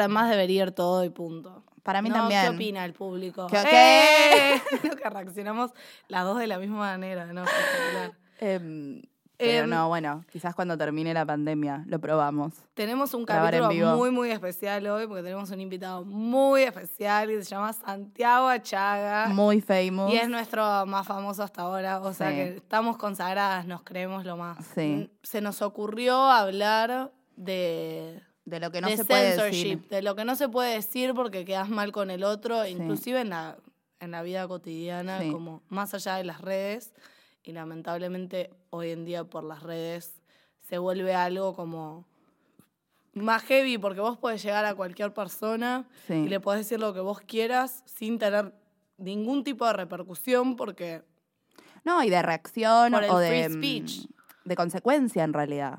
Que en más debería ir todo y punto. Para mí No, también. ¿Qué opina el público? ¿Qué- ¡Eh! Creo que reaccionamos las dos de la misma manera, ¿no? Em, pero Em, no, bueno, quizás cuando termine la pandemia lo probamos. Tenemos un capítulo muy, muy especial hoy porque tenemos un invitado muy especial y se llama Santiago Achaga. Muy famous. Y es nuestro más famoso hasta ahora, o sea que estamos consagradas, nos creemos lo más. Sí. Se nos ocurrió hablar de, de lo que no de se puede decir. de lo que no se puede decir porque quedas mal con el otro, inclusive en la, en la vida cotidiana, Sí. como más allá de las redes. Y lamentablemente hoy en día por las redes se vuelve algo como más heavy porque vos podés llegar a cualquier persona Sí. y le podés decir lo que vos quieras sin tener ningún tipo de repercusión porque No, y de reacción Por el o free de, mm, speech. de consecuencia en realidad.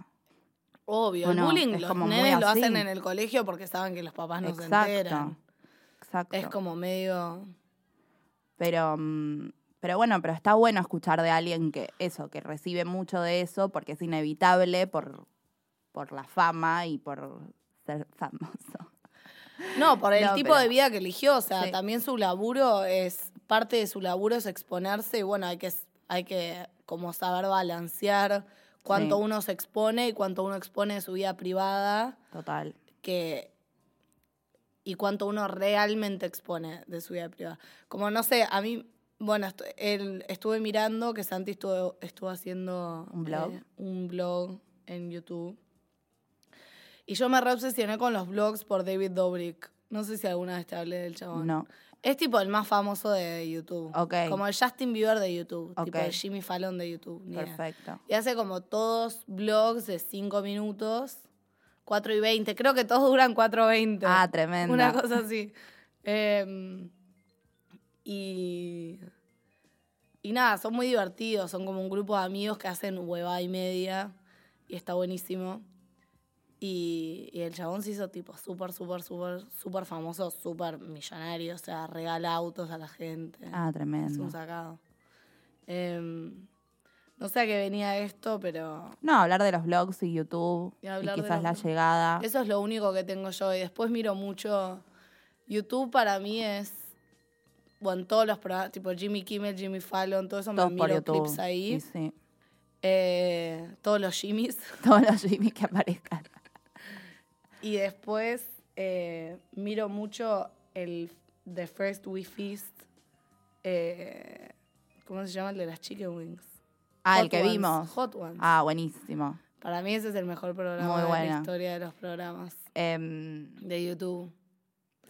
Obvio, ¿O el no? bullying Es los como muy nenes lo hacen en el colegio porque saben que los papás no se enteran. Exacto. Es como medio Pero, mm, pero bueno, pero está bueno escuchar de alguien que eso, que recibe mucho de eso porque es inevitable por, por la fama y por ser famoso. No, por el No, tipo pero- de vida que eligió, o sea, Sí. también su laburo es, parte de su laburo es exponerse y bueno, hay que, hay que como saber balancear cuánto Sí. uno se expone y cuánto uno expone de su vida privada Total. que y cuánto uno realmente expone de su vida privada. Como no sé, a mí, bueno, estu- estuve mirando que Santi estuvo, estuvo haciendo ¿Un blog? eh, un blog en YouTube. Y yo me reobsesioné con los blogs por David Dobrik. No sé si alguna vez te hablé del chabón. No. Es tipo el más famoso de YouTube. Ok. Como el Justin Bieber de YouTube. Tipo Ok. el Jimmy Fallon de YouTube. Perfecto. Y hace como todos blogs de 5 minutos, 4 y 20. Creo que todos duran 4 y 20. Ah, tremendo. Una cosa así. Em, y, y nada, son muy divertidos. Son como un grupo de amigos que hacen hueva y media. Y está buenísimo. Y, y el chabón se hizo tipo súper, súper, súper, súper famoso, súper millonario. O sea, regala autos a la gente. Ah, Es tremendo. un sacado. Em, no sé a qué venía esto, pero No, hablar de los blogs y YouTube Y quizás la llegada. eso es lo único que tengo yo. Y después miro mucho. YouTube para mí es. Bueno, todos los programas, tipo Jimmy Kimmel, Jimmy Fallon, todo eso Todos me miro YouTube. clips ahí. Sí. Eh, todos los Jimmys. Todos los Jimmy que aparezcan. Y después eh, miro mucho el The First We Feast. eh, ¿Cómo se llama el de las Chicken Wings? Ah, el que Ones, vimos. Hot Ones. Ah, buenísimo. Para mí ese es el mejor programa Muy de la historia de los programas Em, de YouTube.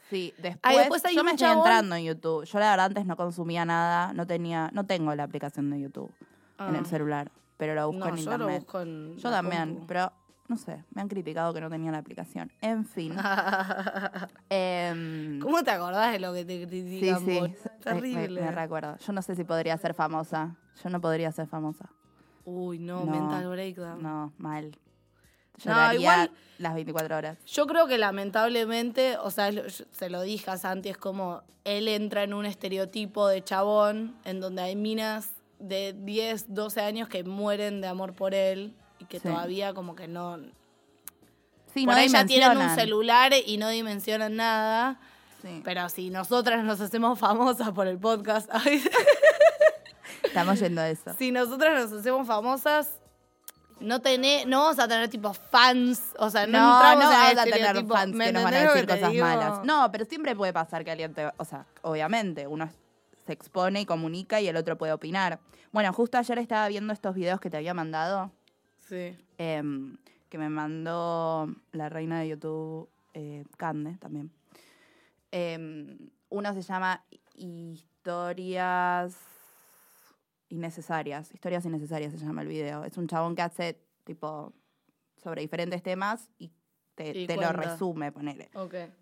sí, después, Ah, después yo me estoy chabón- entrando en YouTube. Yo la verdad antes no consumía nada, no tenía, no tengo la aplicación de YouTube en Ah. el celular, pero lo busco no, en yo internet. lo busco en Yo la también, compu. pero no sé, me han criticado que no tenía la aplicación. En fin. Em, ¿Cómo te acordás de lo que te sí, critican? sí, me- me, Terrible. me recuerdo. Yo no sé si podría ser famosa. Yo no podría ser famosa. Uy, no, No, mental breakdown. No, mal. No, Lloraría igual- las 24 horas. Yo creo que lamentablemente, o sea, se lo dije a Santi, es como él entra en un estereotipo de chabón en donde hay minas de 10, 12 años que mueren de amor por él y que Sí. todavía como que no... Sí, por no ahí ya tienen un celular y no dimensionan nada. Sí. Pero si nosotras nos hacemos famosas por el podcast, ay, Estamos yendo a eso. si nosotras nos hacemos famosas, no tené, no vamos a tener tipo fans, o sea, no, No, no, vas a tener estereotipo. fans ¿Me que nos van a decir cosas digo? malas. No, pero siempre puede pasar que alguien te... O sea, obviamente, uno se expone y comunica y el otro puede opinar. Bueno, justo ayer estaba viendo estos videos que te había mandado, Sí. em, que me mandó la reina de YouTube, eh, Cande, también. Em, uno se llama Historias innecesarias. Historias innecesarias se llama el video. Es un chabón que hace, tipo, sobre diferentes temas y te, Y te lo resume, ponele.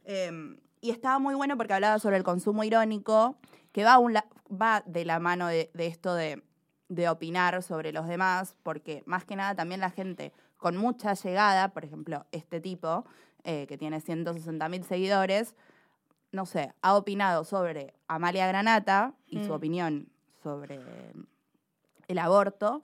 Eh, y estaba muy bueno porque hablaba sobre el consumo irónico, que va, un la- va de la mano de, de esto de, de opinar sobre los demás, porque más que nada también la gente con mucha llegada, por ejemplo, este tipo, eh, que tiene 160 mil seguidores, no sé, ha opinado sobre Amalia Granata y su Mm. opinión sobre el aborto,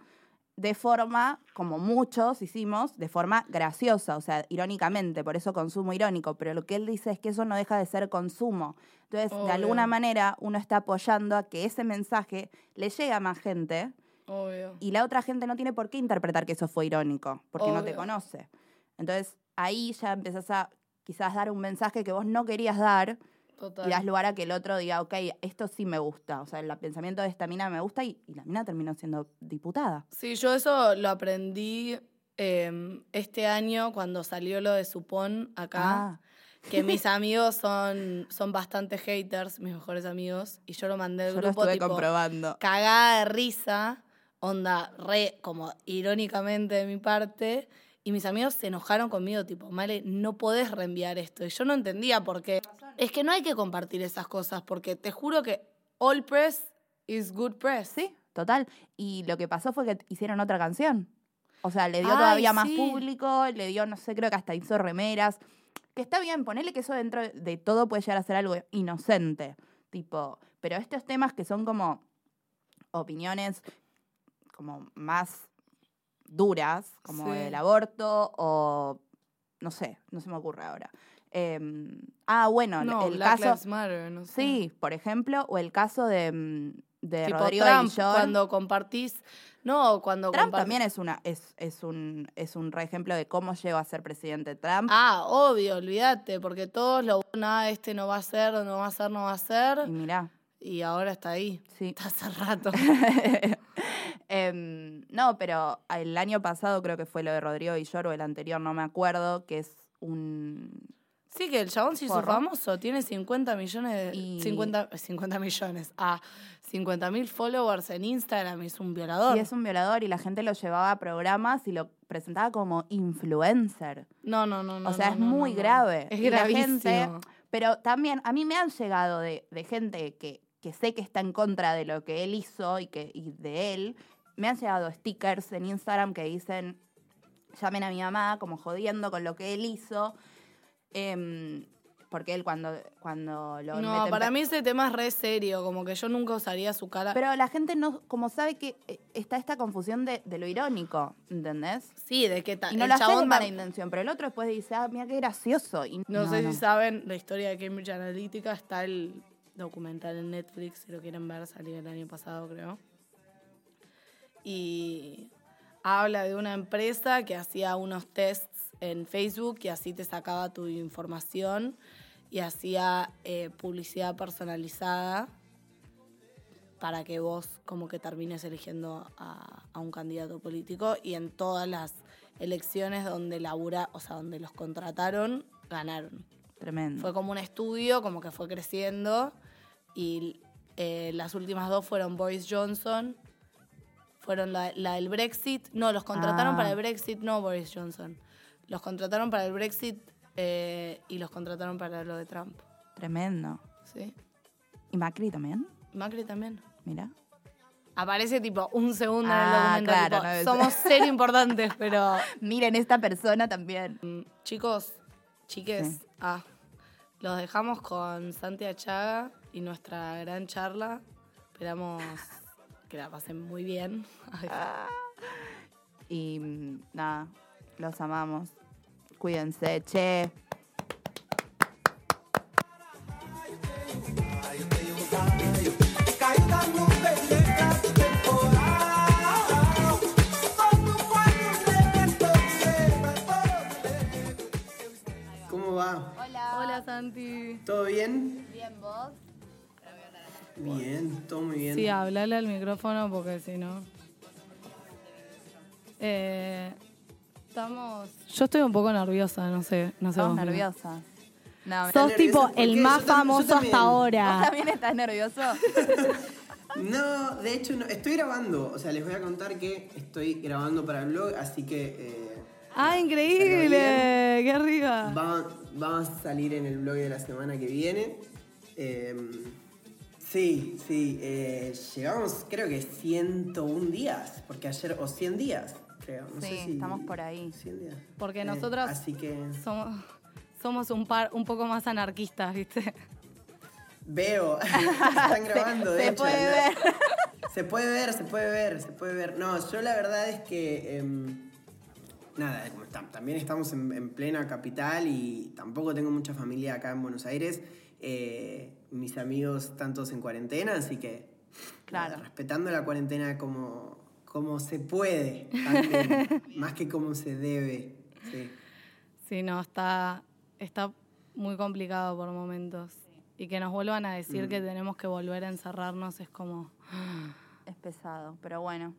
de forma, como muchos hicimos, de forma graciosa, o sea, irónicamente, por eso consumo irónico, pero lo que él dice es que eso no deja de ser consumo. Entonces, de alguna manera, uno está apoyando a que ese mensaje le llegue a más gente Obvio. y la otra gente no tiene por qué interpretar que eso fue irónico, porque no te conoce. Entonces, ahí ya empezás a quizás dar un mensaje que vos no querías dar Total. y das lugar a que el otro diga, ok, esto sí me gusta. O sea, el pensamiento de esta mina me gusta y, y la mina terminó siendo diputada. Sí, yo eso lo aprendí eh, este año cuando salió lo de Supón acá. Ah, Que mis amigos son, son bastante haters, mis mejores amigos. Y yo lo mandé al yo lo grupo estuve tipo comprobando. cagada de risa, onda re, como irónicamente de mi parte. Y mis amigos se enojaron conmigo, tipo, Male, no podés reenviar esto. Y yo no entendía por qué. Es que no hay que compartir esas cosas, porque te juro que all press is good press. Sí, total. Y lo que pasó fue que hicieron otra canción. O sea, le dio Ay, todavía más público, le dio, no sé, creo que hasta hizo remeras. Que está bien, ponerle que eso dentro de todo puede llegar a ser algo inocente. Tipo, pero estos temas que son como opiniones como más duras, como Sí. el aborto o no sé, no se me ocurre ahora. Em, ah, bueno, el- No, el Black caso. Matter, no sé. Sí, por ejemplo, o el caso de, mm, de Tipo Rodrigo Trump, Guillón. cuando compartís... No, cuando Trump compar- también es una es, es un es un re ejemplo de cómo llegó a ser presidente Trump. Ah, obvio, olvídate, porque todos lo... Nada, este no va a ser, no va a ser, no va a ser. Y mirá, Y ahora está ahí. sí. Está hace rato. Em, no, pero el año pasado creo que fue lo de Rodrigo Villoro, o el anterior, no me acuerdo, que es un... Sí, que el chabón se hizo famoso, tiene 50 millones de... Y- 50, 50 millones, ah, 50 mil followers en Instagram, es un violador. Y es un violador y la gente lo llevaba a programas y lo presentaba como influencer. No, no, no, no. o sea, no, es no, muy no, grave. Es Y gravísimo. gente- Pero también a mí me han llegado de, de gente que, que sé que está en contra de lo que él hizo y, que, y de él. Me han llegado stickers en Instagram que dicen, llamen a mi mamá como jodiendo con lo que él hizo. Em, porque él cuando, cuando lo No, meten para mí ese tema es re serio, como que yo nunca usaría su cara. Pero la gente no, como sabe que eh, está esta confusión de, de lo irónico, ¿entendés? sí, de que ta- Y no el hace chabón tam- intención, pero el otro después dice, ah, mira qué gracioso. Y No, sé si saben la historia de Cambridge Analytica, está el documental en Netflix, si lo quieren ver, salió el año pasado creo. Y habla de una empresa que hacía unos tests en Facebook y así te sacaba tu información y hacía eh, publicidad personalizada para que vos como que termines eligiendo a, a un candidato político y en todas las elecciones donde labura, o sea, donde los contrataron, ganaron. Tremendo. Fue como un estudio, como que fue creciendo y eh, las últimas dos fueron Boris Johnson, fueron la, la del Brexit, no, los contrataron Ah. para el Brexit, no Boris Johnson, los contrataron para el Brexit eh, y los contrataron para lo de Trump, Tremendo. ¿sí? ¿Y Macri también? Macri también. Mira. Aparece tipo un segundo Ah, en el documental. claro, tipo, no Somos ser importantes, pero. Miren, esta persona también. mm, Chicos, chiques, Sí. ah, los dejamos con Santi Achaga y nuestra gran charla. Esperamos que la pasen muy bien. Ay, Y mm, nada, los amamos. Cuídense, che. ¿Cómo va? Hola. Hola Santi. ¿Todo bien? Bien, todo muy bien. Sí, hablale al micrófono porque si no. Eh, estamos. Yo estoy un poco nerviosa, no sé. No sé Estamos vos, nerviosas. No, Sos nerviosa tipo porque el yo más tam- yo famoso también. hasta ¿Vos ahora. también estás nervioso? No, de hecho no, estoy grabando. O sea, les voy a contar que estoy grabando para el blog, así que eh, ¡Ah, increíble! ¡Qué arriba! va- vamos a salir en el blog de la semana que viene. Eh, sí, sí, eh, llevamos creo que 101 días, porque ayer, o 100 días, creo. No Sí, sé si- estamos por ahí. 100 días. Porque Eh, nosotras Así que somos, somos un par un poco más anarquistas, ¿viste? veo, están grabando, de Se hecho. puede ver. Se puede ver, se puede ver, se puede ver. No, yo la verdad es que. em, nada, también estamos en, en plena capital y tampoco tengo mucha familia acá en Buenos Aires. Eh, mis amigos están todos en cuarentena, así que. Claro. nada, respetando la cuarentena como, como se puede, también, más que como se debe. Sí. Sí, no, está, está muy complicado por momentos. Y que nos vuelvan a decir que tenemos que volver a encerrarnos es como... Es pesado, pero bueno.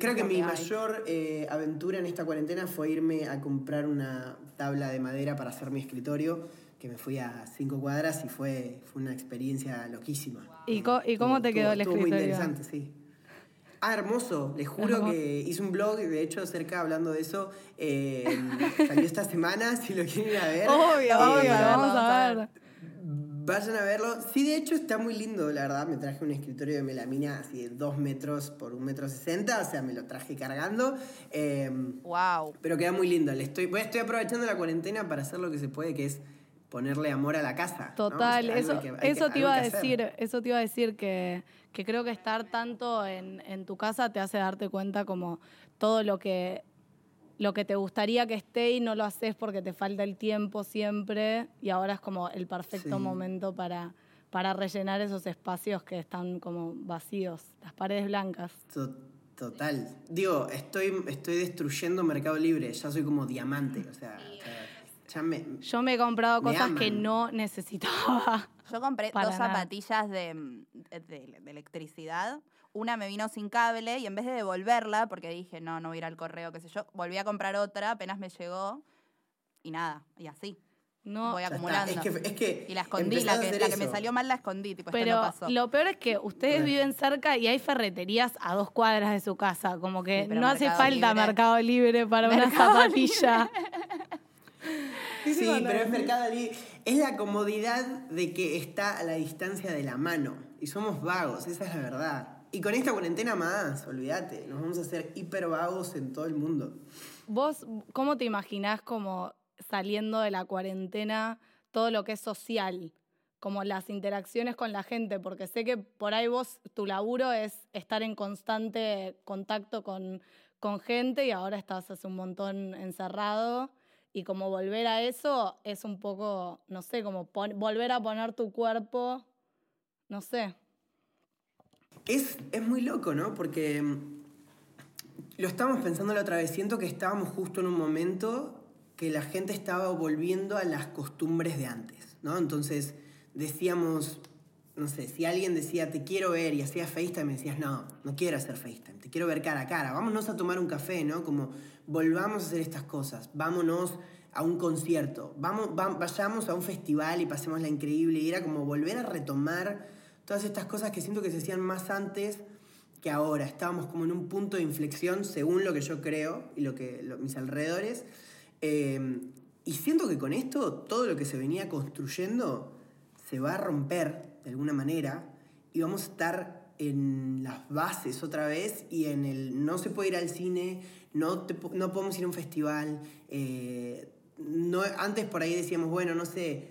Creo que mi mayor eh, aventura en esta cuarentena fue irme a comprar una tabla de madera para hacer mi escritorio, que me fui a cinco cuadras y fue, fue una experiencia loquísima. ¿Y co- y cómo te quedó el estuvo muy escritorio? interesante, sí. Ah, hermoso. Les juro Hermoso. que hice un blog, de hecho, acerca hablando de eso. eh, salió esta semana, si lo quieren ir a ver. Obvio, Eh, obvio, lo vamos a ver. Vayan a verlo. Sí, de hecho está muy lindo, la verdad. Me traje un escritorio de melamina así de 2 metros por 1 metro 60, o sea, me lo traje cargando. Eh, Wow. pero queda muy lindo. Le estoy, estoy aprovechando la cuarentena para hacer lo que se puede, que es ponerle amor a la casa. ¿no? Total, O sea, algo eso, que- hay que- eso te iba a hacer. decir, eso te iba a decir que, que creo que estar tanto en, en tu casa te hace darte cuenta como todo lo que lo que te gustaría que esté y no lo haces porque te falta el tiempo siempre y ahora es como el perfecto Sí. momento para, para rellenar esos espacios que están como vacíos, las paredes blancas. To- Total. Digo, estoy, estoy destruyendo Mercado Libre. Ya soy como diamante. O sea, o sea, ya me. Yo me he comprado Me cosas que no necesitaba. Yo compré Para dos nada. zapatillas de, de- electricidad. Una me vino sin cable y en vez de devolverla, porque dije, no, no voy a ir al correo, qué sé yo, volví a comprar otra, apenas me llegó y nada, y así. No, Voy acumulando. Es que, es que Y la escondí, la que, la que me salió mal la escondí, tipo, esto Pero no pasó. lo peor es que ustedes viven cerca y hay ferreterías a dos cuadras de su casa. Como que Sí, pero no hace falta Libre- Mercado Libre para una zapatilla. Sí, pero es Mercado Libre. Es la comodidad de que está a la distancia de la mano. Y somos vagos, esa es la verdad. Y con esta cuarentena más, olvídate, nos vamos a hacer hiper vagos en todo el mundo. ¿Vos cómo te imaginás como saliendo de la cuarentena todo lo que es social? Como las interacciones con la gente, porque sé que por ahí vos, tu laburo es estar en constante contacto con, con gente y ahora estás hace un montón encerrado. Y como volver a eso es un poco, no sé, como volver a poner tu cuerpo, no sé. Es, es muy loco, ¿no? Porque mm, lo estábamos pensando la otra vez. Siento que estábamos justo en un momento que la gente estaba volviendo a las costumbres de antes, ¿no? Entonces decíamos, no sé, si alguien decía te quiero ver y hacía FaceTime, me decías, no, no quiero hacer FaceTime, te quiero ver cara a cara, vámonos a tomar un café, ¿no? Como volvamos a hacer estas cosas, vámonos a un concierto, vamos, va- vayamos a un festival y pasémosla increíble. Y era como volver a retomar todas estas cosas que siento que se hacían más antes que ahora. Estábamos como en un punto de inflexión, según lo que yo creo y lo que lo- mis alrededores. Eh, y siento que con esto todo lo que se venía construyendo se va a romper de alguna manera y vamos a estar en las bases otra vez y en el no se puede ir al cine, no, no podemos ir a un festival. eh, no, antes por ahí decíamos, bueno, no sé,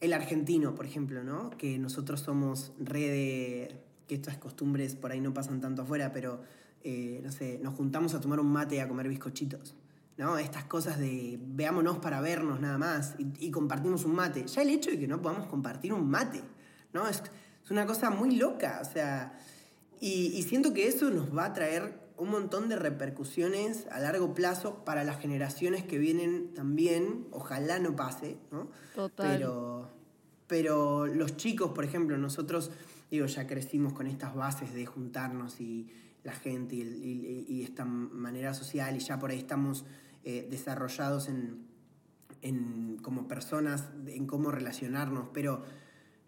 el argentino, por ejemplo, ¿no? Que nosotros somos re de... que estas costumbres por ahí no pasan tanto afuera, pero, eh, no sé, nos juntamos a tomar un mate y a comer bizcochitos. ¿No? Estas cosas de veámonos para vernos nada más y, compartimos un mate. Ya el hecho de que no podamos compartir un mate, ¿no? Es, es una cosa muy loca, o sea, y siento que eso nos va a traer un montón de repercusiones a largo plazo para las generaciones que vienen también. Ojalá no pase, ¿no? Total. Pero, pero los chicos, por ejemplo, nosotros, digo, ya crecimos con estas bases de juntarnos y la gente y, el- y- y esta manera social y ya por ahí estamos eh, desarrollados en, en- como personas, en cómo relacionarnos, pero,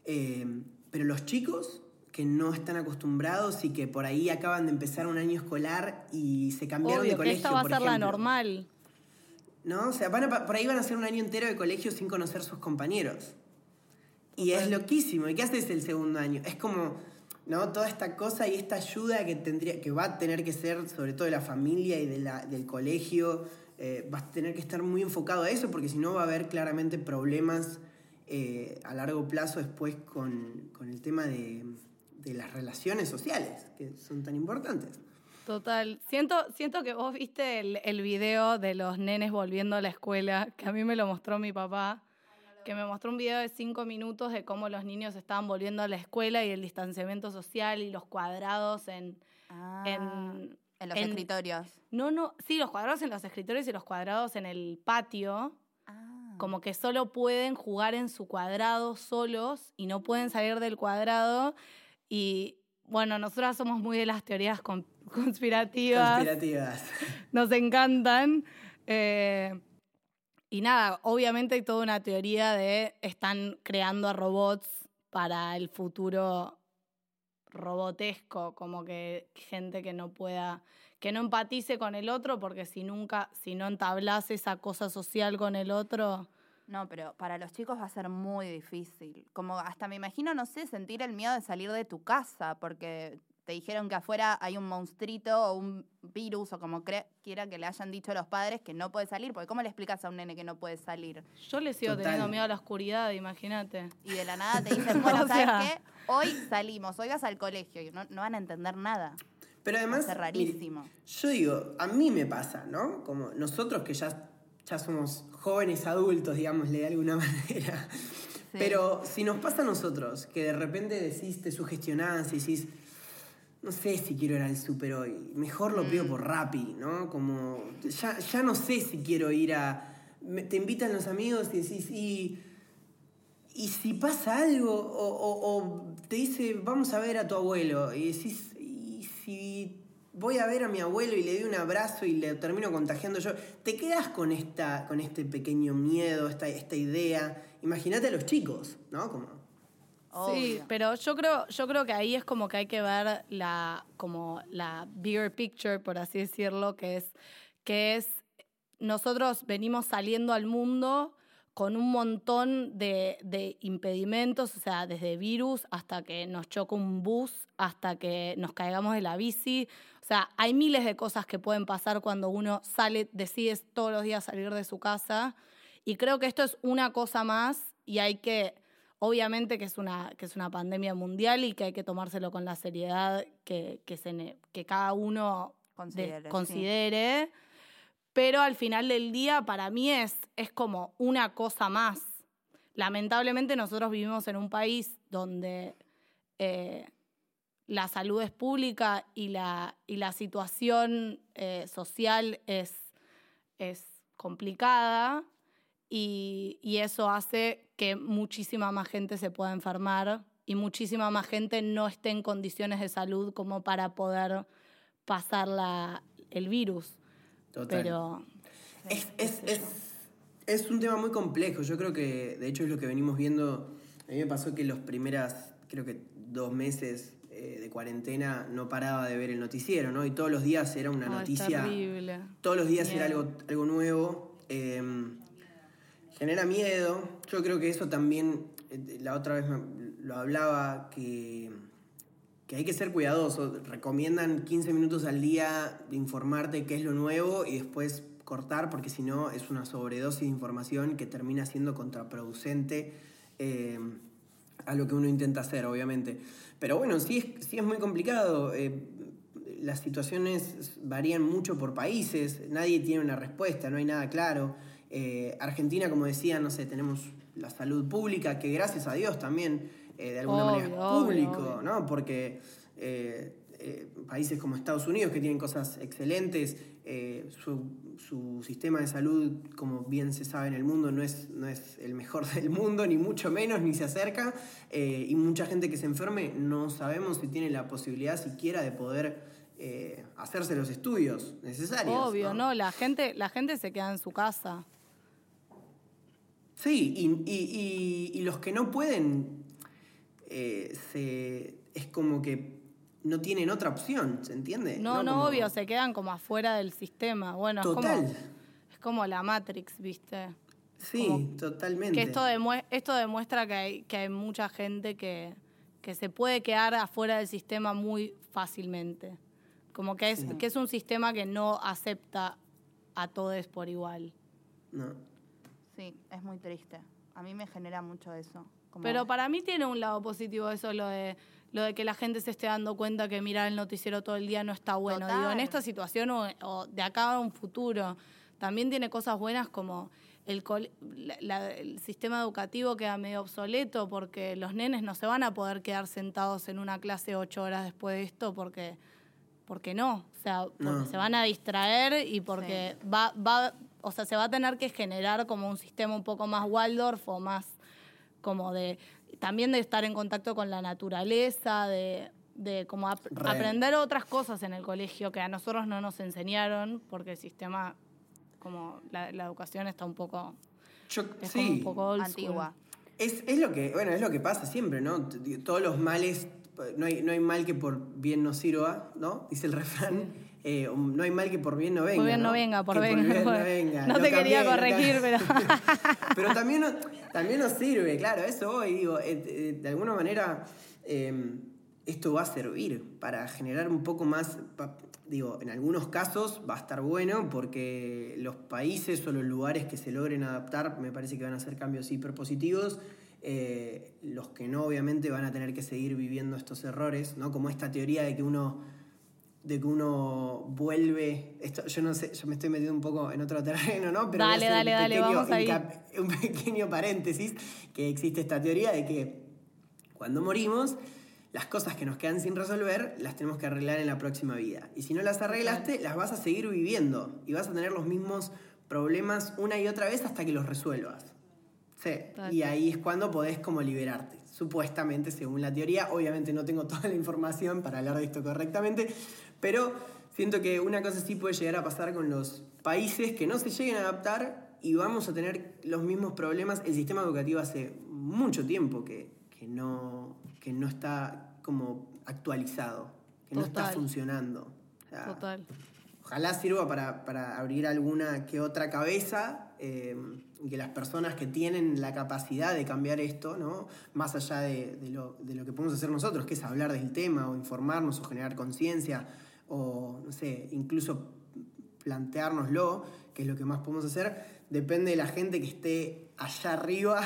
eh, pero los chicos que no están acostumbrados y que por ahí acaban de empezar un año escolar y se cambiaron de que colegio, esta va a por ser la ejemplo. normal. ¿No? O sea, van a por ahí van a hacer un año entero de colegio sin conocer sus compañeros. Y es loquísimo. ¿Y qué haces el segundo año? Es como, ¿no? Toda esta cosa y esta ayuda que tendría, que va a tener que ser, sobre todo de la familia y de la- del colegio, eh, vas a tener que estar muy enfocado a eso, porque si no va a haber claramente problemas eh, a largo plazo después con, con el tema de, de las relaciones sociales, que son tan importantes. Total. Siento, siento que vos viste el, el video de los nenes volviendo a la escuela, que a mí me lo mostró mi papá, que me mostró un video de cinco minutos de cómo los niños estaban volviendo a la escuela y el distanciamiento social y los cuadrados en... Ah, en, en los en- escritorios. No, no, sí, los cuadrados en los escritorios y los cuadrados en el patio, Ah. como que solo pueden jugar en su cuadrado solos y no pueden salir del cuadrado. Y bueno, nosotras somos muy de las teorías con- conspirativas. Conspirativas. Nos encantan. Eh, y nada, obviamente hay toda una teoría de están creando a robots para el futuro robotesco, como que gente que no pueda, que no empatice con el otro, porque si nunca, si no entablas esa cosa social con el otro, No, pero para los chicos va a ser muy difícil. Como hasta me imagino, no sé, sentir el miedo de salir de tu casa, porque te dijeron que afuera hay un monstruito o un virus o como quiera que le hayan dicho a los padres que no puede salir, porque ¿cómo le explicas a un nene que no puede salir? yo le sigo Total. teniendo miedo a la oscuridad, imagínate. Y de la nada te dicen, bueno, ¿sabes sea. qué? Hoy salimos, hoy vas al colegio y no, no van a entender nada. Pero Va a además, mire, rarísimo. yo digo, a mí me pasa, ¿no? Como nosotros que ya, ya somos jóvenes adultos, digámosle de alguna manera. Pero si nos pasa a nosotros, que de repente decís, te sugestionás y decís, no sé si quiero ir al súper hoy, mejor lo pido por Rappi, ¿no? Como, ya, ya no sé si quiero ir a... te invitan los amigos y decís, y... Y si pasa algo, o, o- o te dice, vamos a ver a tu abuelo, y decís, y si voy a ver a mi abuelo y le doy un abrazo y le termino contagiando yo, te quedas con, esta, con este pequeño miedo, esta, esta idea. Imagínate a los chicos, ¿no? Como, Sí, pero yo creo, yo creo que ahí es como que hay que ver la, como la bigger picture, por así decirlo, que es, que es nosotros venimos saliendo al mundo con un montón de, de impedimentos, o sea, desde virus hasta que nos choca un bus, hasta que nos caigamos de la bici. O sea, hay miles de cosas que pueden pasar cuando uno sale, decide todos los días salir de su casa. Y creo que esto es una cosa más y hay que, obviamente que es una, que es una pandemia mundial y que hay que tomárselo con la seriedad que, que, se ne- que cada uno de- Considere, sí. considere. Pero al final del día, para mí es, es como una cosa más. Lamentablemente nosotros vivimos en un país donde eh, la salud es pública y la, y la situación eh, social es, es complicada y, y eso hace que muchísima más gente se pueda enfermar y muchísima más gente no esté en condiciones de salud como para poder pasar la, el virus. total. Pero Es, es, es, es un tema muy complejo. Yo creo que, de hecho, es lo que venimos viendo. A mí me pasó que los primeras, creo que dos meses eh, de cuarentena no paraba de ver el noticiero, ¿no? Y todos los días era una noticia. terrible. Todos los días era algo, algo nuevo. eh, genera miedo. Yo creo que eso también, eh, la otra vez me- lo hablaba, que, que hay que ser cuidadoso. Recomiendan 15 minutos al día de informarte qué es lo nuevo y después cortar, porque si no es una sobredosis de información que termina siendo contraproducente eh, a lo que uno intenta hacer, obviamente. Pero bueno, sí es, sí es muy complicado. eh, las situaciones varían mucho por países, nadie tiene una respuesta, no hay nada claro. Eh, Argentina, como decía, no sé, tenemos la salud pública, que gracias a Dios también eh, de alguna manera es obvio, público, obvio. ¿no? Porque países como Estados Unidos, que tienen cosas excelentes, su, su sistema de salud, como bien se sabe en el mundo, no es, no es el mejor del mundo, ni mucho menos, ni se acerca. eh, y mucha gente que se enferme no sabemos si tiene la posibilidad siquiera de poder eh, hacerse los estudios necesarios. Obvio, ¿no? La gente, la gente se queda en su casa. Sí, y, y- y- y los que no pueden, eh, se, es como que no tienen otra opción, ¿se entiende? No, no, Como- obvio, se quedan como afuera del sistema. Bueno, es como, es como la Matrix, ¿viste? Sí, como- totalmente. Que esto, demue- esto demuestra que hay, que hay mucha gente que, que se puede quedar afuera del sistema muy fácilmente. Como que es, que es un sistema que no acepta a todos por igual. No. Sí, es muy triste. A mí me genera mucho eso. Como- Pero para mí tiene un lado positivo eso, lo de, lo de que la gente se esté dando cuenta que mirar el noticiero todo el día no está bueno. Total. Digo, en esta situación o, o de acá a un futuro, también tiene cosas buenas como el, la- la- el sistema educativo queda medio obsoleto porque los nenes no se van a poder quedar sentados en una clase ocho horas después de esto porque, porque no. O sea, porque No. se van a distraer y porque va, va, o sea, se va a tener que generar como un sistema un poco más Waldorf o más como de también de estar en contacto con la naturaleza, de, de como ap- Re. aprender otras cosas en el colegio que a nosotros no nos enseñaron, porque el sistema, como la, la educación está un poco, Yo, es como un sí, poco antigua. Es, es lo que, bueno, es lo que pasa siempre, ¿no? Todos los males, no hay, no hay mal que por bien no sirva, ¿no? Dice el refrán. Eh, um, no hay mal que por bien no venga. Por bien no ¿no? venga, por venga, bien por- no venga. no te quería cambié, corregir, pero- pero también, nos- también nos sirve, claro, eso voy, digo, eh, eh, de alguna manera eh, esto va a servir para generar un poco más, pa- digo, en algunos casos va a estar bueno porque los países o los lugares que se logren adaptar me parece que van a ser cambios hiper positivos. Eh, los que no, obviamente, van a tener que seguir viviendo estos errores, ¿no? Como esta teoría de que uno de que uno vuelve. Esto, yo no sé, yo me estoy metiendo un poco en otro terreno, ¿no? a Dale, hacer un dale, dale, pequeño vamos ahí. hincap- Un pequeño paréntesis, que existe esta teoría de que cuando morimos, las cosas que nos quedan sin resolver las tenemos que arreglar en la próxima vida. Y si no las arreglaste, las vas a seguir viviendo y vas a tener los mismos problemas una y otra vez hasta que los resuelvas. Sí, Tal. y ahí es cuando podés como liberarte, supuestamente, según la teoría. Obviamente no tengo toda la información para hablar de esto correctamente, pero siento que una cosa sí puede llegar a pasar con los países que no se lleguen a adaptar y vamos a tener los mismos problemas. El sistema educativo hace mucho tiempo que, que no, que no está como actualizado, que no está funcionando. O sea, Total. Ojalá sirva para, para abrir alguna que otra cabeza eh, y que las personas que tienen la capacidad de cambiar esto, ¿no? más allá de, de lo, de lo que podemos hacer nosotros, que es hablar del tema o informarnos o generar conciencia o, no sé, incluso planteárnoslo, que es lo que más podemos hacer, depende de la gente que esté allá arriba,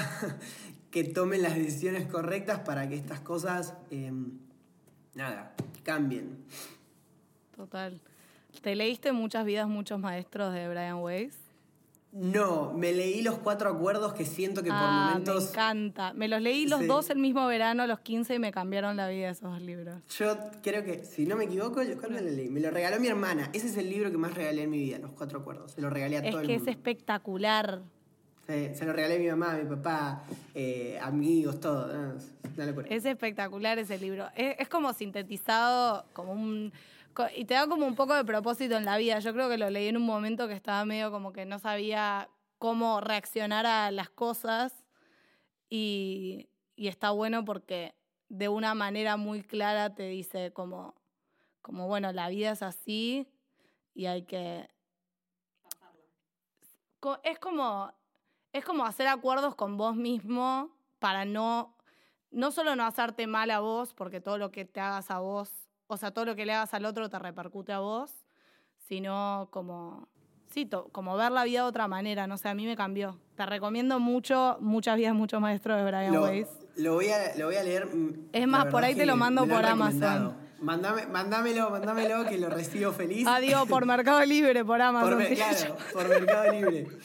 que tomen las decisiones correctas para que estas cosas, eh, nada, cambien. Total. ¿Te leíste Muchas vidas, muchos maestros de Brian Weiss? No, me leí los cuatro acuerdos que siento que por ah, me momentos. encanta. Me los leí los Sí. dos el mismo verano, los 15, y me cambiaron la vida esos dos libros. Yo creo que, si no me equivoco, ¿cuál me lo leí? Me lo regaló mi hermana. Ese es el libro que más regalé en mi vida, los cuatro acuerdos. Se lo regalé a Es todo el que es mundo. espectacular. Se, se lo regalé a mi mamá, a mi papá, eh, amigos, todo. No, es locura. Es espectacular ese libro. Es, es como sintetizado, como un. Y te da como un poco de propósito en la vida. Yo creo que lo leí en un momento que estaba medio como que no sabía cómo reaccionar a las cosas. Y, y está bueno porque de una manera muy clara te dice como, como, bueno, la vida es así y hay que. Es como, es como hacer acuerdos con vos mismo para no, no solo no hacerte mal a vos, porque todo lo que te hagas a vos, o sea, todo lo que le hagas al otro te repercute a vos, sino como, sí, to- como ver la vida de otra manera, no sé, a mí me cambió. Te recomiendo mucho, muchas vidas, muchos maestros de Brian Lo, Weiss. lo voy a, lo voy a leer. mm, Es más, por ahí te lo mando lo por Amazon. Mandame, mándamelo, mándamelo, que lo recibo feliz. Digo, por Mercado Libre, por Amazon. Por, claro, por Mercado Libre.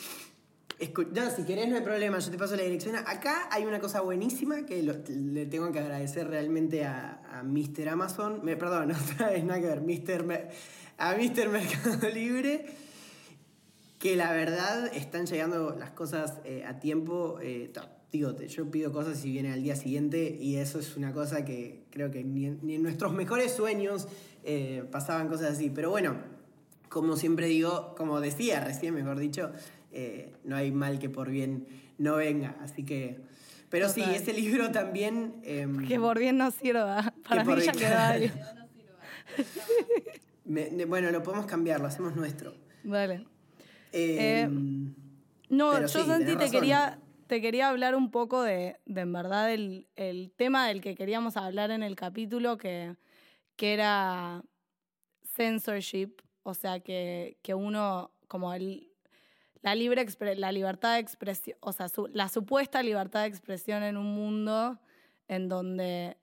Escu- no, si querés no hay problema, yo te paso la dirección. Acá hay una cosa buenísima que le tengo que agradecer realmente a, a Mr. Amazon. Perdón, otra vez nada que ver, a Mr. Mercado Libre. Que la verdad están llegando las cosas eh, a tiempo. eh, digo, yo pido cosas y vienen al día siguiente y eso es una cosa que creo que ni en, ni en nuestros mejores sueños eh, pasaban cosas así. Pero bueno, como siempre digo, como decía recién, mejor dicho, eh, no hay mal que por bien no venga. Así que. Pero sí, ese libro también. em, Que por bien no sirva. Para por mí ya quedó ne- bueno, lo podemos cambiar, lo hacemos nuestro. Vale. Em, No, Pero yo sí, Santi te quería, te quería hablar un poco de, de en verdad el, el tema del que queríamos hablar en el capítulo, que, que era censorship, o sea que, que uno, como el, la, libre la libertad de expresión, o sea, su- la supuesta libertad de expresión en un mundo en donde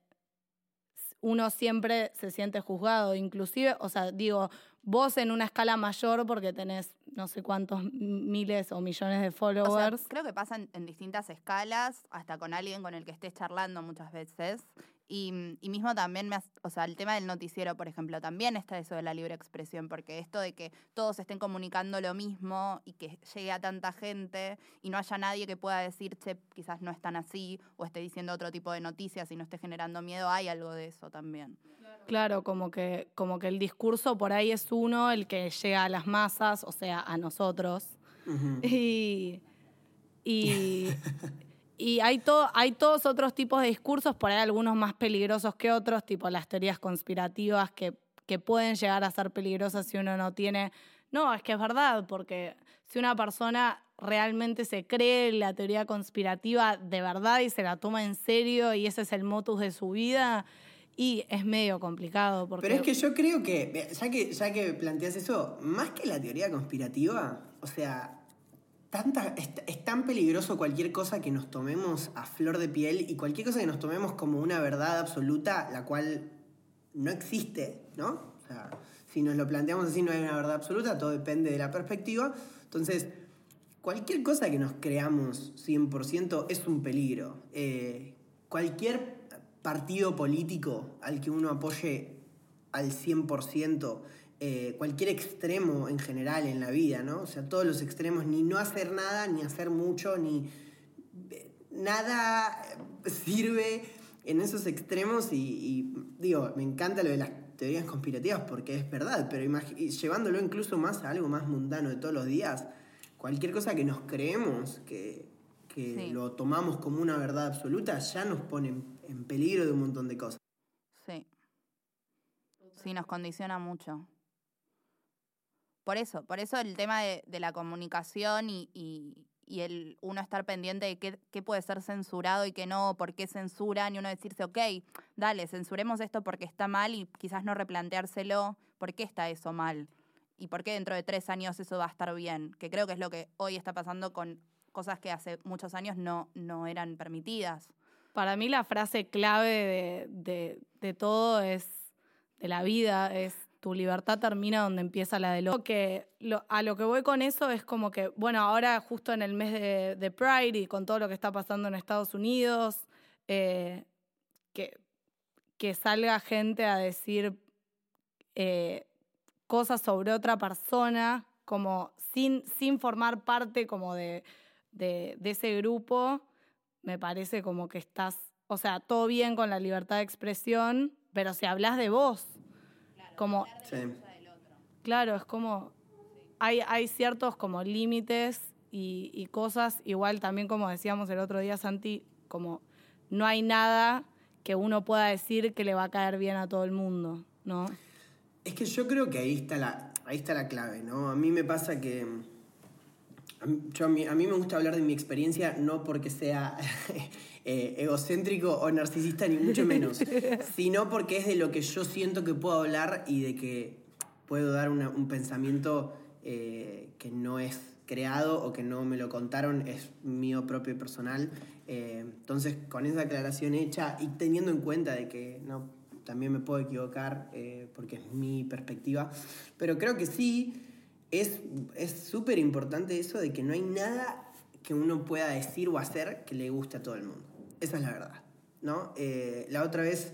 uno siempre se siente juzgado, inclusive, o sea, digo, vos en una escala mayor porque tenés no sé cuántos miles o millones de O sea, followers. creo que pasa en, en distintas escalas, hasta con alguien con el que estés charlando muchas veces. Y, y mismo también, me, has- o sea, el tema del noticiero, por ejemplo, también está eso de la libre expresión, porque esto de que todos estén comunicando lo mismo y que llegue a tanta gente y no haya nadie que pueda decir, che, quizás no es tan así, o esté diciendo otro tipo de noticias y no esté generando miedo, hay algo de eso también. Claro, como que, como que el discurso por ahí es uno, el que llega a las masas, o sea, a nosotros. Y, y hay, to- hay todos otros tipos de discursos, por ahí algunos más peligrosos que otros, tipo las teorías conspirativas que, que pueden llegar a ser peligrosas si uno no tiene... No, es que es verdad, porque si una persona realmente se cree la teoría conspirativa de verdad y se la toma en serio y ese es el motus de su vida, y es medio complicado. Pero es que yo creo que, ya que, ya que planteas eso, más que la teoría conspirativa, o sea, tanta, es, tan peligroso cualquier cosa que nos tomemos a flor de piel y cualquier cosa que nos tomemos como una verdad absoluta, la cual no existe, ¿no? Si nos lo planteamos así, no hay una verdad absoluta, todo depende de la perspectiva. Entonces, cualquier cosa que nos creamos 100% es un peligro. Eh, cualquier partido político al que uno apoye al 100%, eh, cualquier extremo en general en la vida, ¿no? O sea, todos los extremos, ni no hacer nada, ni hacer mucho, ni eh, nada sirve en esos extremos y, y, digo, me encanta lo de las teorías conspirativas porque es verdad, pero llevándolo incluso más a algo más mundano de todos los días, cualquier cosa que nos creemos, que, que Sí. lo tomamos como una verdad absoluta, ya nos pone en, en peligro de un montón de cosas. Sí. Sí, nos condiciona mucho. Por eso, por eso el tema de, la comunicación y, el uno estar pendiente de qué, puede ser censurado y qué no, por qué censuran, y uno decirse, ok, dale, censuremos esto porque está mal y quizás no replanteárselo, ¿por qué está eso mal? ¿Y por qué dentro de tres años eso va a estar bien? Que creo que es lo que hoy está pasando con cosas que hace muchos años no, no eran permitidas. Para mí la frase clave de- de todo es, de la vida, es tu libertad termina donde empieza la del otro. Que lo- a lo que voy con eso es como que, bueno, ahora justo en el mes de, de Pride y con todo lo que está pasando en Estados Unidos, eh, que, que salga gente a decir eh, cosas sobre otra persona, como sin, sin formar parte como de, de, de ese grupo, me parece como que estás, o sea, todo bien con la libertad de expresión, pero si hablas de vos, como, Sí. claro, es como, hay, hay ciertos como límites y, y cosas, igual también como decíamos el otro día, Santi, como no hay nada que uno pueda decir que le va a caer bien a todo el mundo, ¿no? Es que yo creo que ahí está la, ahí está la clave, ¿no? A mí me pasa que. A mí, yo a, mí, a mí me gusta hablar de mi experiencia no porque sea eh, egocéntrico o narcisista, ni mucho menos, sino porque es de lo que yo siento que puedo hablar y de que puedo dar una- un pensamiento eh, que no es creado o que no me lo contaron, es mío propio y personal. Eh, entonces, con esa aclaración hecha y teniendo en cuenta de que no, también me puedo equivocar eh, porque es mi perspectiva, pero creo que sí es súper importante eso de que no hay nada que uno pueda decir o hacer que le guste a todo el mundo. Esa es la verdad, ¿no? Eh, la otra vez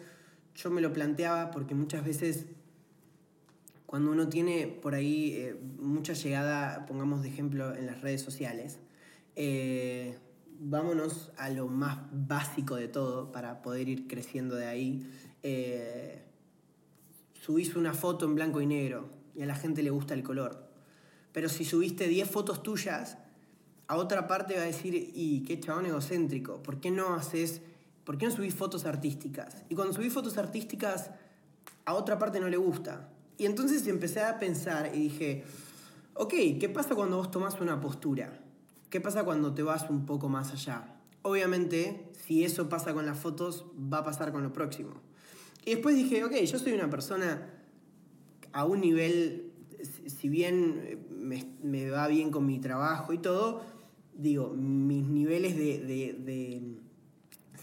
yo me lo planteaba porque muchas veces cuando uno tiene por ahí eh, mucha llegada, pongamos de ejemplo, en las redes sociales, eh, vámonos a lo más básico de todo para poder ir creciendo de ahí. Eh, subís una foto en blanco y negro y a la gente le gusta el color. Pero si subiste 10 fotos tuyas, a otra parte va a decir, y qué chabón egocéntrico, ¿por qué no haces, por qué no subís fotos artísticas? Y cuando subís fotos artísticas, a otra parte no le gusta. Y entonces empecé a pensar y dije, ok, ¿qué pasa cuando vos tomás una postura? ¿Qué pasa cuando te vas un poco más allá? Obviamente, si eso pasa con las fotos, va a pasar con lo próximo. Y después dije, ok, yo soy una persona a un nivel si- bien me, me va bien con mi trabajo y todo, digo, mis niveles de, de- de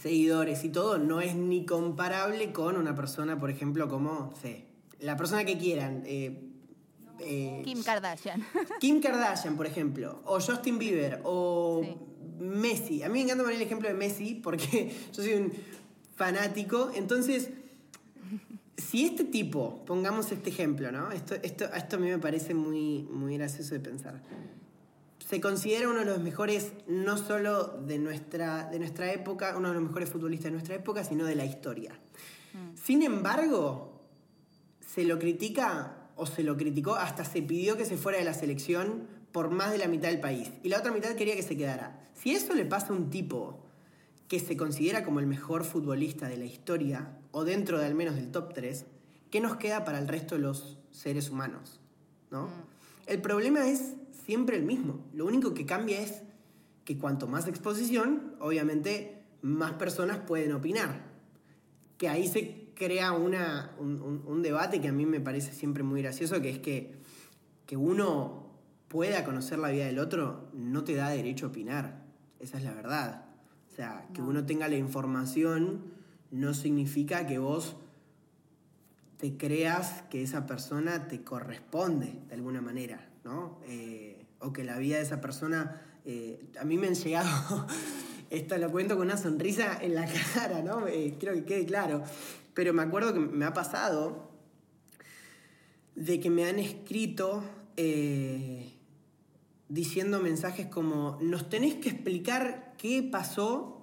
seguidores y todo no es ni comparable con una persona, por ejemplo, como, sé, la persona que quieran. eh, eh, Kim Kardashian. Kim Kardashian, por ejemplo, o Justin Bieber, o Sí. Messi. A mí me encanta poner el ejemplo de Messi porque yo soy un fanático. Entonces, si este tipo, pongamos este ejemplo, ¿no? Esto, esto, esto a mí me parece muy, muy gracioso de pensar. Se considera uno de los mejores, no solo de nuestra, de nuestra época, uno de los mejores futbolistas de nuestra época, sino de la historia. Sin embargo, se lo critica o se lo criticó, hasta se pidió que se fuera de la selección por más de la mitad del país. Y la otra mitad quería que se quedara. Si eso le pasa a un tipo que se considera como el mejor futbolista de la historia, o dentro de al menos del top 3, ¿qué nos queda para el resto de los seres humanos? ¿no? El problema es siempre el mismo. Lo único que cambia es que cuanto más exposición, obviamente más personas pueden opinar que ahí se crea una, un, un- un debate que a mí me parece siempre muy gracioso, que es que, que uno pueda conocer la vida del otro no te da derecho a opinar. Esa es la verdad. O sea, que uno tenga la información no significa que vos te creas que esa persona te corresponde de alguna manera, ¿no? Eh, o que la vida de esa persona... eh, a mí me han llegado, esto lo cuento con una sonrisa en la cara, ¿no? Eh, quiero que quede claro. Pero me acuerdo que me ha pasado de que me han escrito diciendo mensajes como, nos tenés que explicar qué pasó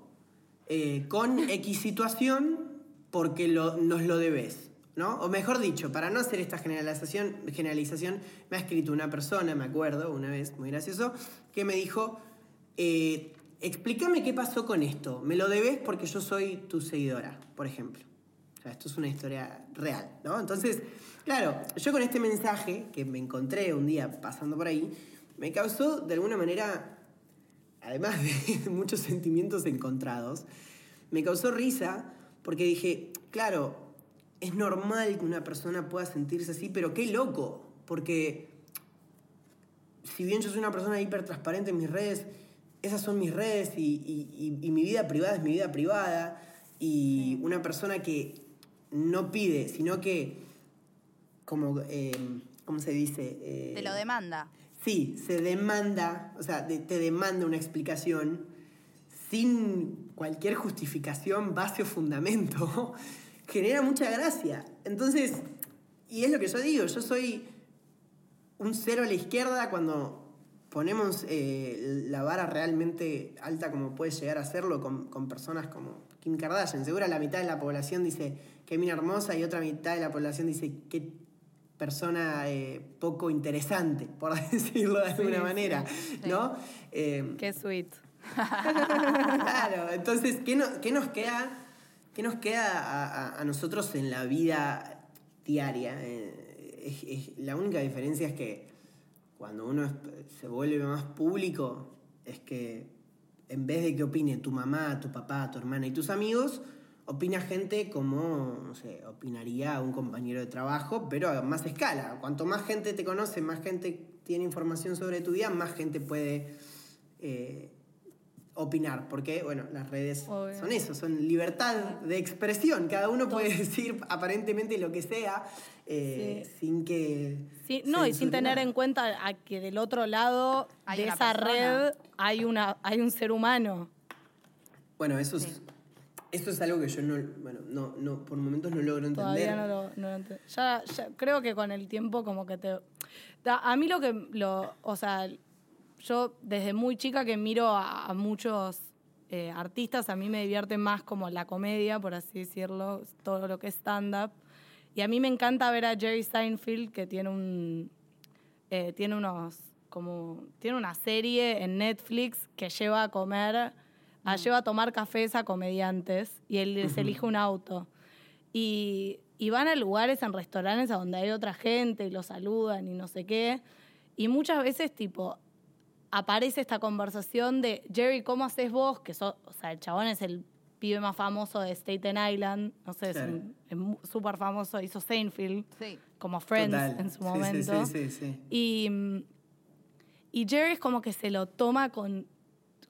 eh, con X situación porque lo- nos lo debes. ¿no? O mejor dicho, para no hacer esta generalización, generalización, me ha escrito una persona, me acuerdo, una vez, muy gracioso, que me dijo, eh, explícame qué pasó con esto, me lo debes porque yo soy tu seguidora, por ejemplo. O sea, esto es una historia real, ¿no? Entonces, claro, yo con este mensaje que me encontré un día pasando por ahí, me causó de alguna manera, además de muchos sentimientos encontrados, me causó risa porque dije, claro, es normal que una persona pueda sentirse así, pero qué loco, porque si bien yo soy una persona hiper transparente en mis redes, esas son mis redes y, y- y- y mi vida privada es mi vida privada, y una persona que no pide, sino que, como, eh, ¿cómo se dice? Eh, Te lo demanda. Sí, se demanda, o sea, te demanda una explicación sin cualquier justificación, base o fundamento, genera mucha gracia. Entonces, y es lo que yo digo, yo soy un cero a la izquierda cuando ponemos eh, la vara realmente alta como puede llegar a hacerlo con, con personas como Kim Kardashian. Seguro la mitad de la población dice que mina hermosa y otra mitad de la población dice qué persona eh, poco interesante, por decirlo de alguna sí, manera, ¿no? Eh, Qué sweet. claro, entonces, ¿qué, no- qué nos queda, qué nos queda a, a- a nosotros en la vida diaria? Eh, es- es- la única diferencia es que cuando uno es- se vuelve más público, es que en vez de que opine tu mamá, tu papá, tu hermana y tus amigos, opina gente como, no sé, opinaría un compañero de trabajo, pero a más escala. Cuanto más gente te conoce, más gente tiene información sobre tu vida, más gente puede eh, opinar. Porque, bueno, las redes Obvio. son eso, son libertad de expresión. Cada uno puede decir aparentemente lo que sea eh, sin que... Sí, no, y sin tener nada. en cuenta a que del otro lado Hay de esa persona. red hay una hay un ser humano. Bueno, eso es, Eso es algo que yo no, bueno, no, no, por momentos no logro entender. Todavía no lo, no lo ent- Ya, ya creo que con el tiempo como que te... A mí lo que... Lo, o sea, yo desde muy chica que miro a, a muchos eh, artistas, a mí me divierte más como la comedia, por así decirlo, todo lo que es stand-up. Y a mí me encanta ver a Jerry Seinfeld, que tiene un... eh, tiene unos... como... Tiene una serie en Netflix que lleva a comer... a- lleva a tomar cafés a comediantes y él les elige un auto. Y, y van a lugares, en restaurantes a donde hay otra gente y los saludan y no sé qué. Y muchas veces, tipo, aparece esta conversación de Jerry, ¿cómo haces vos? Que o sea, el chabón es el pibe más famoso de Staten Island, no sé, un- es súper famoso, hizo Seinfeld, Sí. como Friends Total. en su Sí, sí, momento. Sí, sí, sí. Y, y Jerry es como que se lo toma con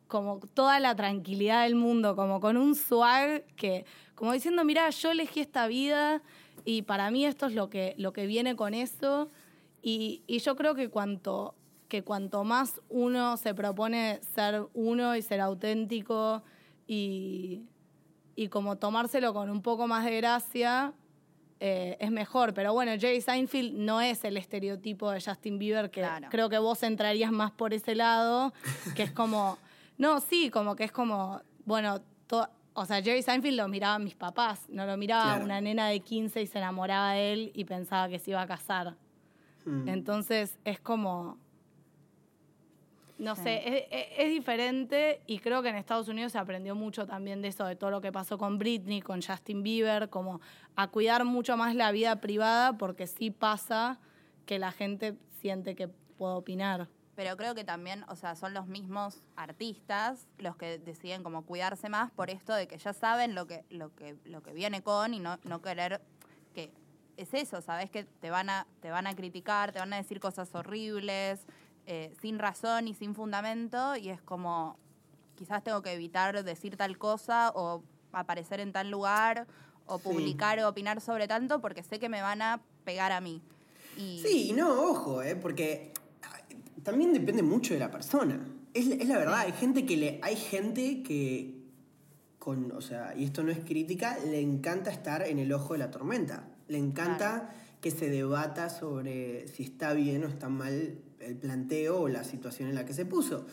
como toda la tranquilidad del mundo, como con un swag que, como diciendo, mira, yo elegí esta vida y para mí esto es lo que, lo que viene con eso. Y, y yo creo que cuanto, que cuanto más uno se propone ser uno y ser auténtico y, y como tomárselo con un poco más de gracia, eh, es mejor. Pero bueno, Jerry Seinfeld no es el estereotipo de Justin Bieber, que Claro. creo que vos entrarías más por ese lado, que es como, no, sí, como que es como, bueno, to- o sea, Jerry Seinfeld lo miraban mis papás, no lo miraba Claro. una nena de 15 y se enamoraba de él y pensaba que se iba a casar. Mm. Entonces es como, no Sí. sé, es, es- es diferente y creo que en Estados Unidos se aprendió mucho también de eso, de todo lo que pasó con Britney, con Justin Bieber, como a cuidar mucho más la vida privada porque sí pasa que la gente siente que puede opinar. Pero creo que también, o sea, son los mismos artistas los que deciden como cuidarse más por esto de que ya saben lo que, lo que, lo que viene con y no, no querer que es eso, sabes que te van a, te van a criticar, te van a decir cosas horribles, eh, sin razón y sin fundamento, y es como quizás tengo que evitar decir tal cosa o aparecer en tal lugar o Sí. publicar o opinar sobre tanto porque sé que me van a pegar a mí. Y Sí, y no, ojo, eh, porque también depende mucho de la persona. Es, la- es la verdad, hay gente que le, hay gente que con, o sea, y esto no es crítica, le encanta estar en el ojo de la tormenta. Le encanta que se debata sobre si está bien o está mal el planteo o la situación en la que se puso.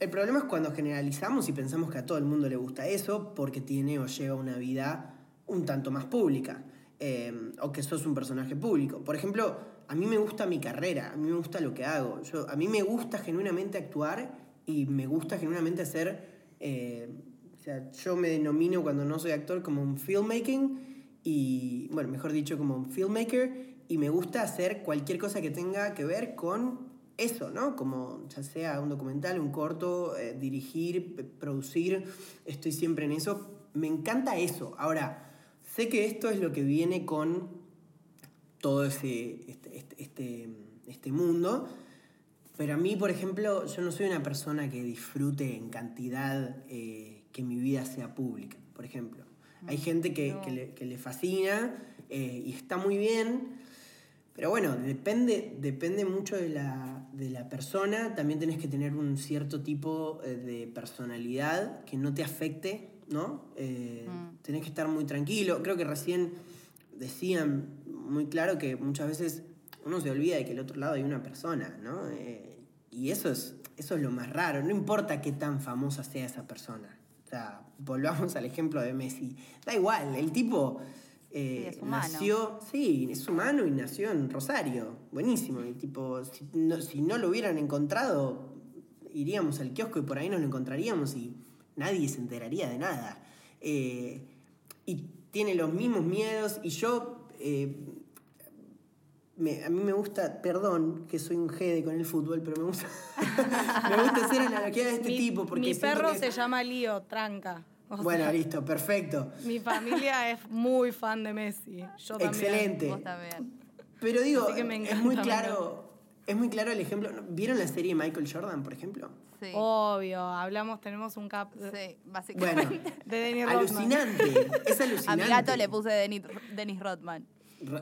El problema es cuando generalizamos y pensamos que a todo el mundo le gusta eso porque tiene o lleva una vida un tanto más pública. eh, o que sos un personaje público. Por ejemplo, a mí me gusta mi carrera, a mí me gusta lo que hago. Yo, a mí me gusta genuinamente actuar y me gusta genuinamente hacer... eh, o sea, yo me denomino cuando no soy actor como un filmmaking y, bueno, mejor dicho, como un filmmaker y me gusta hacer cualquier cosa que tenga que ver con eso, ¿no? Como ya sea un documental, un corto, eh, dirigir, producir, estoy siempre en eso. Me encanta eso. Ahora, sé que esto es lo que viene con todo ese, este, este, este, este mundo, pero a mí, por ejemplo, yo no soy una persona que disfrute en cantidad eh, que mi vida sea pública, por ejemplo. Hay gente que, que le, que le fascina eh, y está muy bien, pero bueno, depende, depende mucho de la, de la persona. También tenés que tener un cierto tipo eh, de personalidad que no te afecte, ¿no? Eh, Mm. Tenés que estar muy tranquilo. Creo que recién decían muy claro que muchas veces uno se olvida de que al otro lado hay una persona, ¿no? Eh, y eso es, eso es lo más raro. No importa qué tan famosa sea esa persona. O sea, volvamos al ejemplo de Messi. Da igual, el tipo eh, Sí, nació, sí, es humano y nació en Rosario. Buenísimo. Y tipo, si no, si no lo hubieran encontrado, iríamos al kiosco y por ahí nos lo encontraríamos y nadie se enteraría de nada. Eh, y tiene los mismos miedos y yo... eh, me- a mí me gusta, perdón que soy un jede con el fútbol, pero me gusta, me gusta hacer analogías de este mi, tipo. Porque mi perro que- se llama Lío, tranca. O Bueno, sea, listo, perfecto. mi familia es muy fan de Messi. Yo también. Excelente. vos también. Pero digo, Así que me es muy claro, es muy claro el ejemplo. ¿Vieron la serie Michael Jordan, por ejemplo? Sí. Obvio, hablamos, tenemos un cap de, Sí, básicamente. Bueno, de Dennis Rodman. alucinante. Es A alucinante. mi gato le puse Denis, Dennis Rodman.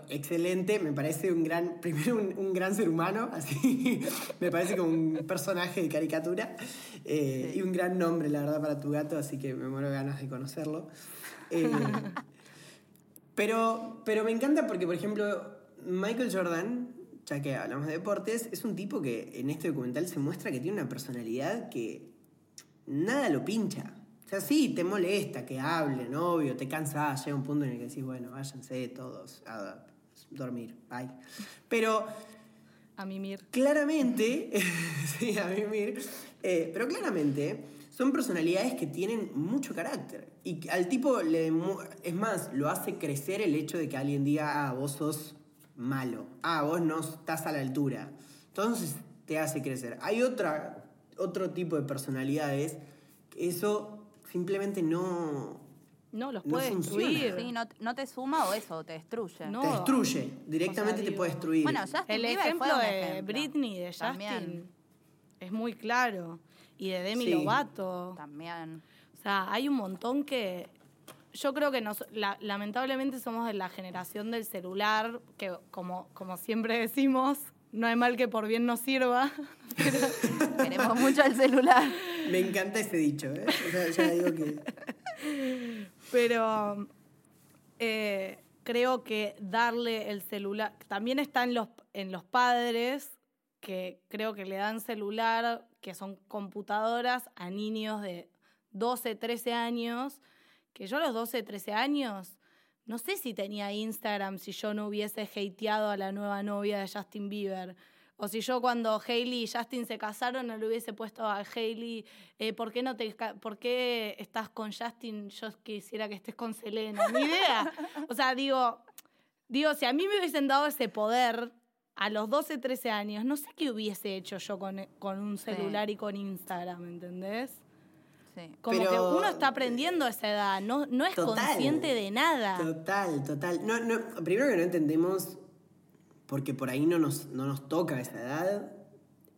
Excelente, me parece un gran, primero un, un gran ser humano, así, me parece como un personaje de caricatura eh, Sí. y un gran nombre, la verdad, para tu gato, así que me muero de ganas de conocerlo. Eh, pero, pero me encanta porque, por ejemplo, Michael Jordan, ya que hablamos de deportes, es un tipo que en este documental se muestra que tiene una personalidad que nada lo pincha. O sea, sí, te molesta que hablen, obvio, te cansás, llega un punto en el que decís, bueno, váyanse todos a dormir, bye. Pero A mimir. claramente, sí, a mimir, eh, pero claramente son personalidades que tienen mucho carácter. Y al tipo, le, es más, lo hace crecer el hecho de que alguien diga, ah, vos sos malo, ah, vos no estás a la altura. Entonces te hace crecer. Hay otra, otro tipo de personalidades que eso simplemente no, No, los No puede funciona. destruir. Sí, no, no te suma o eso, te destruye. No. Te destruye, directamente O sea, te puede destruir. Bueno, Justin El Bieber ejemplo fue un de ejemplo. Britney, de Justin, También. es muy claro. Y de Demi Sí. Lovato. También. O sea, hay un montón que. Yo creo que nos, la- lamentablemente somos de la generación del celular, que como, como siempre decimos, no hay mal que por bien nos sirva. Queremos mucho el celular. Me encanta ese dicho, ¿eh? O sea, ya digo que. Pero eh, creo que darle el celular. También está en los, en los padres, que creo que le dan celular, que son computadoras, a niños de 12, 13 años. Que yo a los 12, 13 años. No sé si tenía Instagram si yo no hubiese hateado a la nueva novia de Justin Bieber. O si yo cuando Hailey y Justin se casaron no le hubiese puesto a Hailey, eh, ¿por, qué no te, ¿por qué estás con Justin? Yo quisiera que estés con Selena. Ni idea. O sea, digo, digo, si a mí me hubiesen dado ese poder a los 12, 13 años, no sé qué hubiese hecho yo con, con un celular y con Instagram, ¿entendés? Sí. Como Pero- que uno está aprendiendo a esa edad, no, no es Total. consciente de nada. Total, total. No, no, primero que no entendemos, porque por ahí no nos, no nos toca esa edad,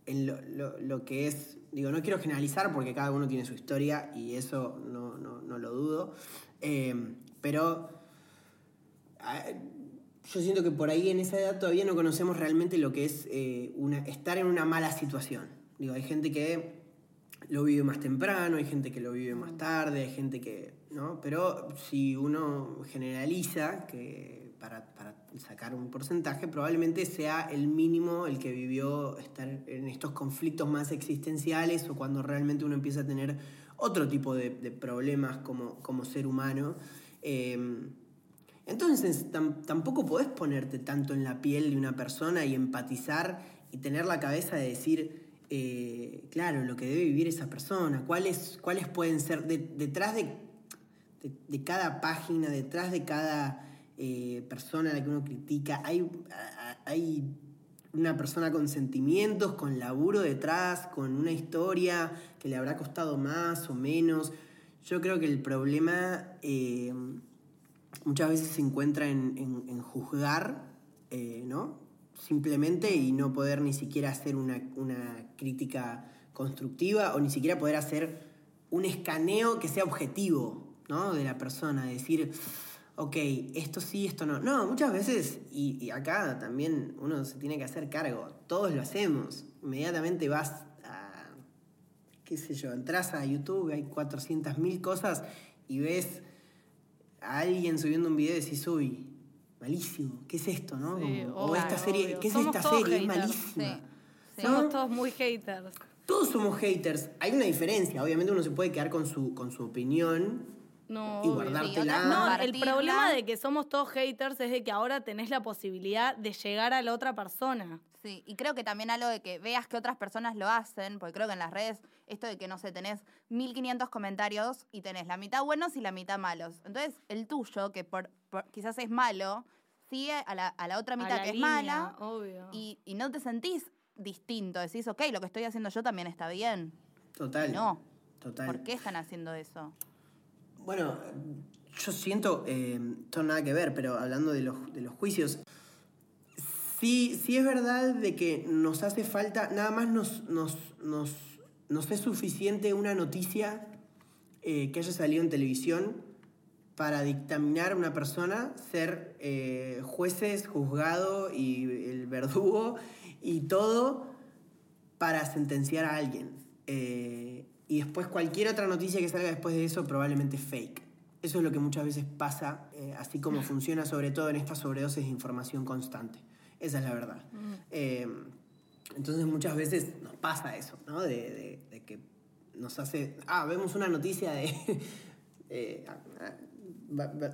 en lo, lo- lo que es, digo, no quiero generalizar porque cada uno tiene su historia y eso no, no- no lo dudo, eh, pero ah, yo siento que por ahí en esa edad todavía no conocemos realmente lo que es eh, una, estar en una mala situación. Digo, hay gente que lo vive más temprano, hay gente que lo vive más tarde, hay gente que. ¿no? Pero si uno generaliza, que para, para sacar un porcentaje, probablemente sea el mínimo el que vivió estar en estos conflictos más existenciales o cuando realmente uno empieza a tener otro tipo de, problemas como, como ser humano. Eh, entonces tam- tampoco podés ponerte tanto en la piel de una persona y empatizar y tener la cabeza de decir, eh, claro, lo que debe vivir esa persona, cuáles, cuáles pueden ser de- detrás de, de- de cada página, detrás de cada eh, persona a la que uno critica, hay, hay una persona con sentimientos, con laburo detrás, con una historia que le habrá costado más o menos. Yo creo que el problema eh, muchas veces se encuentra en, en- en juzgar, eh, ¿no? Simplemente y no poder ni siquiera hacer una, una crítica constructiva o ni siquiera poder hacer un escaneo que sea objetivo, ¿no? De la persona, decir, ok, esto sí, esto no. No, muchas veces, y, y acá también uno se tiene que hacer cargo, todos lo hacemos. Inmediatamente vas a, qué sé yo, entras a YouTube, hay 400.000 cosas y ves a alguien subiendo un video y decís, uy, malísimo, ¿qué es esto, no? Sí, Como, o obvio, esta serie, obvio. ¿qué es Somos esta serie? Es malísima. Sí. Sí. Somos todos muy haters. Todos somos haters. Hay una diferencia. Obviamente uno se puede quedar con su, con su opinión. No, Y guardártela. No, el problema de que somos todos haters es de que ahora tenés la posibilidad de llegar a la otra persona. Sí, y creo que también algo de que veas que otras personas lo hacen, porque creo que en las redes, esto de que, no sé, tenés 1500 comentarios y tenés la mitad buenos y la mitad malos. Entonces, el tuyo, que por, por- quizás es malo, sigue a la, a la otra A mitad la que es línea, mala Obvio. y, y no te sentís distinto. Decís, ok, lo que estoy haciendo yo también está bien. Total. No. Total. ¿Por qué están haciendo eso? Bueno, yo siento, eh, esto nada que ver, pero hablando de los, de los juicios, sí, sí es verdad de que nos hace falta, nada más nos, nos, nos, nos es suficiente una noticia eh, que haya salido en televisión para dictaminar a una persona, ser eh, jueces, juzgado y el verdugo y todo para sentenciar a alguien. Eh, y después cualquier otra noticia que salga después de eso probablemente es fake. Eso es lo que muchas veces pasa, eh, así como funciona sobre todo en estas sobredosis de información constante. Esa es la verdad. Eh, entonces muchas veces nos pasa eso, ¿no? De, de- de que nos hace... Ah, vemos una noticia de... eh,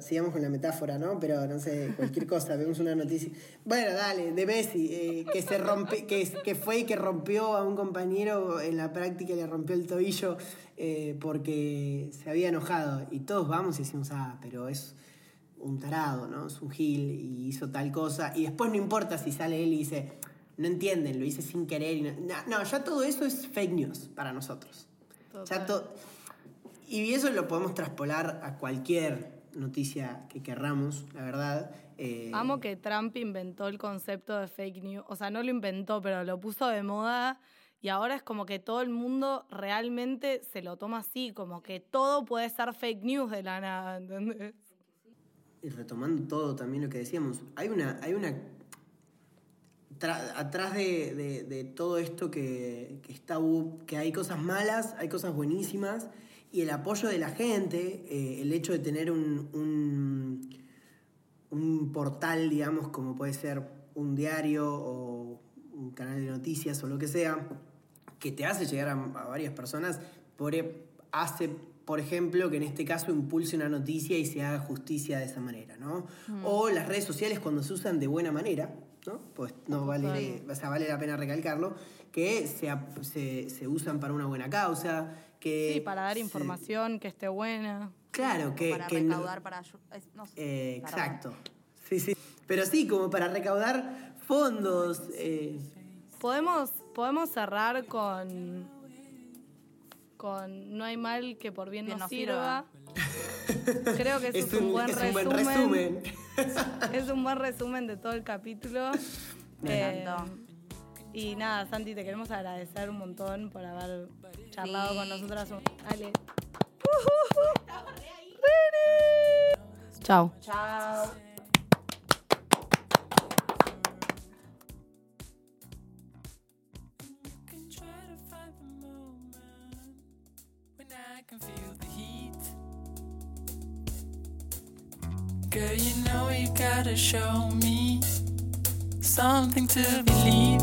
sigamos con la metáfora, ¿no? Pero no sé, cualquier cosa, vemos una noticia. Bueno, dale, de Messi, eh, que se rompe, que, que fue y que rompió a un compañero en la práctica, le rompió el tobillo eh, porque se había enojado. Y todos vamos y decimos, ah, pero es un tarado, ¿no? Es un gil y hizo tal cosa. Y después no importa si sale él y dice, no entienden, lo hice sin querer. y no, no, ya todo eso es fake news para nosotros. Ya to- Y eso lo podemos traspolar a cualquier noticia que querramos, la verdad. Eh, Amo que Trump inventó el concepto de fake news. O sea, no lo inventó, pero lo puso de moda. Y ahora es como que todo el mundo realmente se lo toma así, como que todo puede ser fake news de la nada, ¿entendés? y retomando todo también lo que decíamos, hay una, hay una atrás de, de- de todo esto que, que está que hay cosas malas, hay cosas buenísimas, y el apoyo de la gente, eh, el hecho de tener un, un, un portal, digamos, como puede ser un diario o un canal de noticias o lo que sea, que te hace llegar a, a varias personas, por, e- hace, por ejemplo, que en este caso impulse una noticia y se haga justicia de esa manera, ¿no? O las redes sociales cuando se usan de buena manera, ¿no? Pues no vale, o sea, vale la pena recalcarlo, que se, se usan para una buena causa, que... Sí, para dar se- información que esté buena. Claro, que... para que no- recaudar para no sé, eh, exacto. Sí, sí. Pero sí, como para recaudar fondos. eh, Podemos, podemos cerrar con, con No hay mal que por bien Bien no nos sirva. Creo que eso es, un, buen es un resumen. buen resumen. Es un buen resumen de todo el capítulo. Me Eh, encantó. Y nada, Santi, te queremos agradecer un montón por haber charlado Sí. con nosotras. un- Dale. Chao. Chao. can try to find the moment when I can feel the heat. Girl, you know you gotta show me something to believe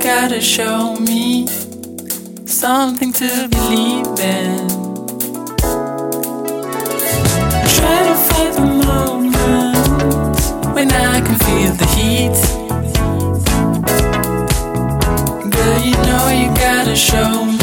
gotta show me something to believe in. Try to find the moment when I can feel the heat. Girl, you know you gotta show me